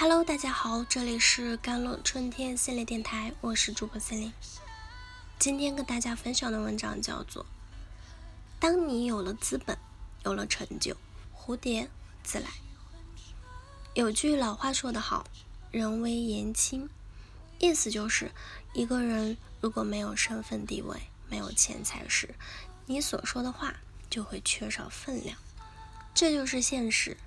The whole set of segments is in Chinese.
Hello，大家好，这里是甘露春天系列电台，我是主播森林。今天跟大家分享的文章叫做《当你有了资本，有了成就，蝴蝶自来》。有句老话说得好，“人微言轻”，意思就是一个人如果没有身份地位，没有钱财时，你所说的话就会缺少分量，这就是现实。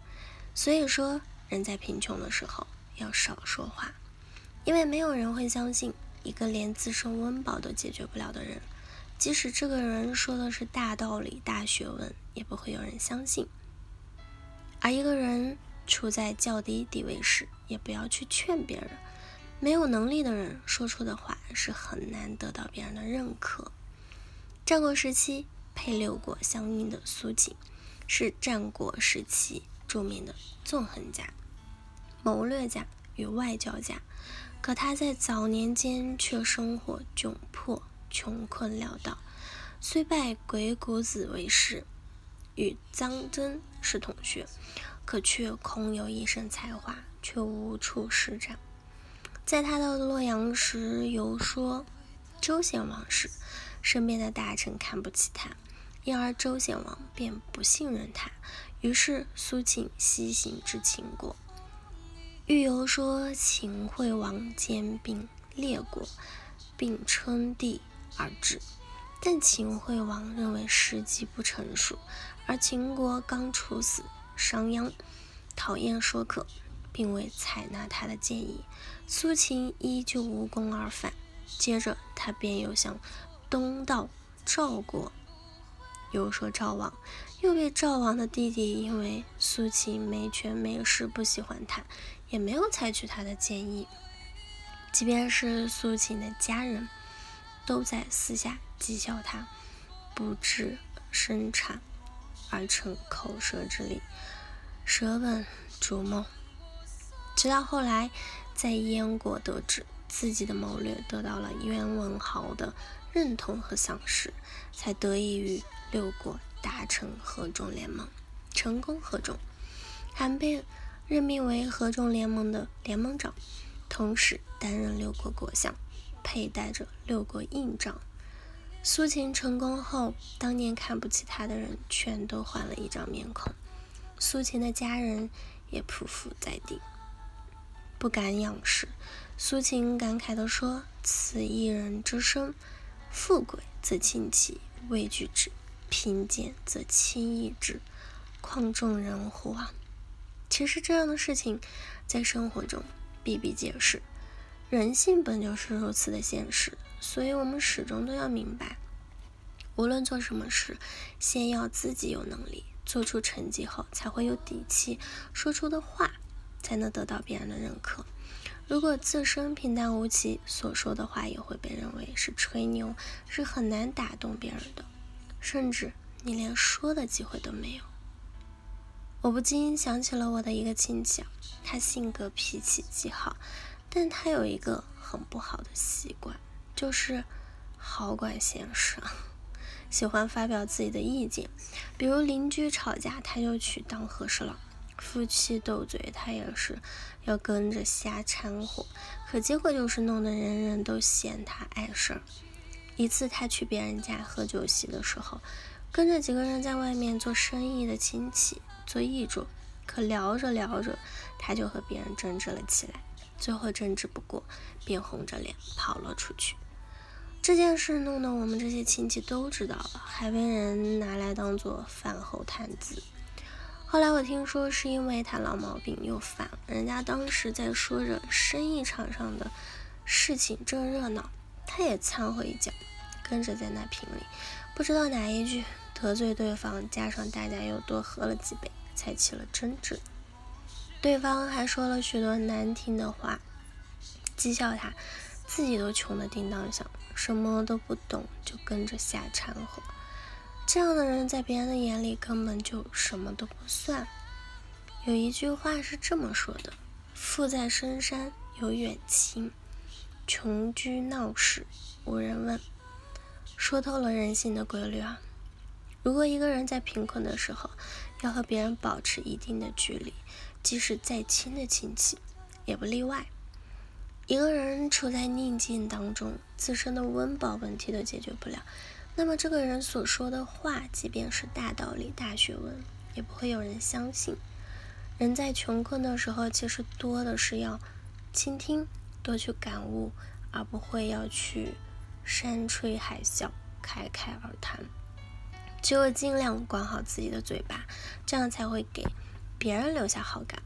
所以说。人在贫穷的时候要少说话，因为没有人会相信一个连自身温饱都解决不了的人，即使这个人说的是大道理、大学问，也不会有人相信。而一个人处在较低地位时，也不要去劝别人。没有能力的人说出的话是很难得到别人的认可。战国时期配六国相应的苏秦，是战国时期著名的纵横家。谋略家与外交家，可他在早年间却生活窘迫、穷困潦倒。虽拜鬼谷子为师，与臧真是同学，可却空有一身才华，却无处施展。在他到洛阳时，游说周显王时，身边的大臣看不起他，因而周显王便不信任他。于是苏秦西行至秦国。欲游说秦惠王兼并列国，并称帝而至，但秦惠王认为时机不成熟，而秦国刚处死商鞅，讨厌说客，并未采纳他的建议。苏秦依旧无功而返。接着，他便又向东到赵国又说赵王，又被赵王的弟弟因为苏秦没权没势，不喜欢他。也没有采取他的建议，即便是苏秦的家人，都在私下讥笑他，不知生产而成口舌之力，舍本逐末。直到后来，在燕国得知自己的谋略得到了燕文豪的认同和赏识，才得以与六国达成合纵联盟，成功合纵，还被。任命为合众联盟的联盟长，同时担任六国国相，佩戴着六国印章。苏秦成功后，当年看不起他的人全都换了一张面孔，苏秦的家人也匍匐在地，不敢仰视。苏秦感慨地说：“此一人之身，富贵则亲其，畏惧之；贫贱则轻易之，况众人乎？”啊！其实这样的事情，在生活中比比皆是，人性本就是如此的现实，所以我们始终都要明白，无论做什么事，先要自己有能力，做出成绩后，才会有底气说出的话，才能得到别人的认可。如果自身平淡无奇，所说的话也会被认为是吹牛，是很难打动别人的，甚至你连说的机会都没有。我不禁想起了我的一个亲戚，他性格脾气极好，但他有一个很不好的习惯，就是好管闲事，喜欢发表自己的意见。比如邻居吵架，他就去当和事佬；夫妻斗嘴，他也是要跟着瞎掺和。可结果就是弄得人人都嫌他碍事儿。一次他去别人家喝酒席的时候，跟着几个人在外面做生意的亲戚。做议主，可聊着聊着，他就和别人争执了起来，最后争执不过，便红着脸跑了出去。这件事弄得我们这些亲戚都知道了，还被人拿来当做饭后谈资。后来我听说，是因为他老毛病又犯了，人家当时在说着生意场上的事情正热闹，他也掺和一脚，跟着在那评理，不知道哪一句。得罪对方，加上大家又多喝了几杯，才起了争执。对方还说了许多难听的话，讥笑他，自己都穷得叮当响，什么都不懂，就跟着瞎掺和。这样的人在别人的眼里根本就什么都不算。有一句话是这么说的：“富在深山有远亲，穷居闹市无人问。”说透了人性的规律啊。如果一个人在贫困的时候要和别人保持一定的距离，即使再亲的亲戚，也不例外。一个人处在逆境当中，自身的温饱问题都解决不了，那么这个人所说的话，即便是大道理、大学问，也不会有人相信。人在穷困的时候，其实多的是要倾听，多去感悟，而不会要去山吹海啸、侃侃而谈。只有尽量管好自己的嘴巴，这样才会给别人留下好感。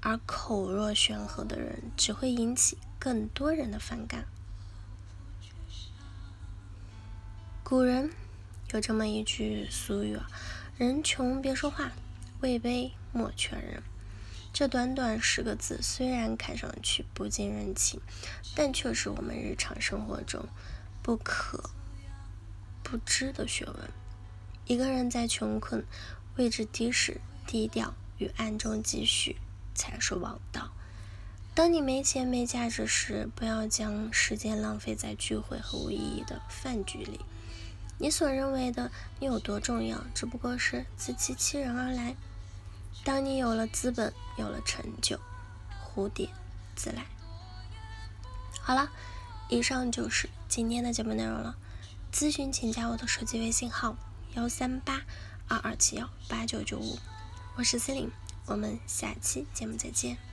而口若悬河的人，只会引起更多人的反感。古人有这么一句俗语啊：“人穷别说话，位卑莫劝人。”这短短十个字，虽然看上去不近人情，但却是我们日常生活中不可不知的学问。一个人在穷困、位置低时，低调与暗中积蓄。才是王道。当你没钱没价值时，不要将时间浪费在聚会和无意义的饭局里。你所认为的你有多重要，只不过是自欺欺人而来。当你有了资本，有了成就，蝴蝶自来。好了，以上就是今天的节目内容了。咨询请加我的手机微信号：幺三八二二七幺八九九五，我是司令。我们下期节目再见。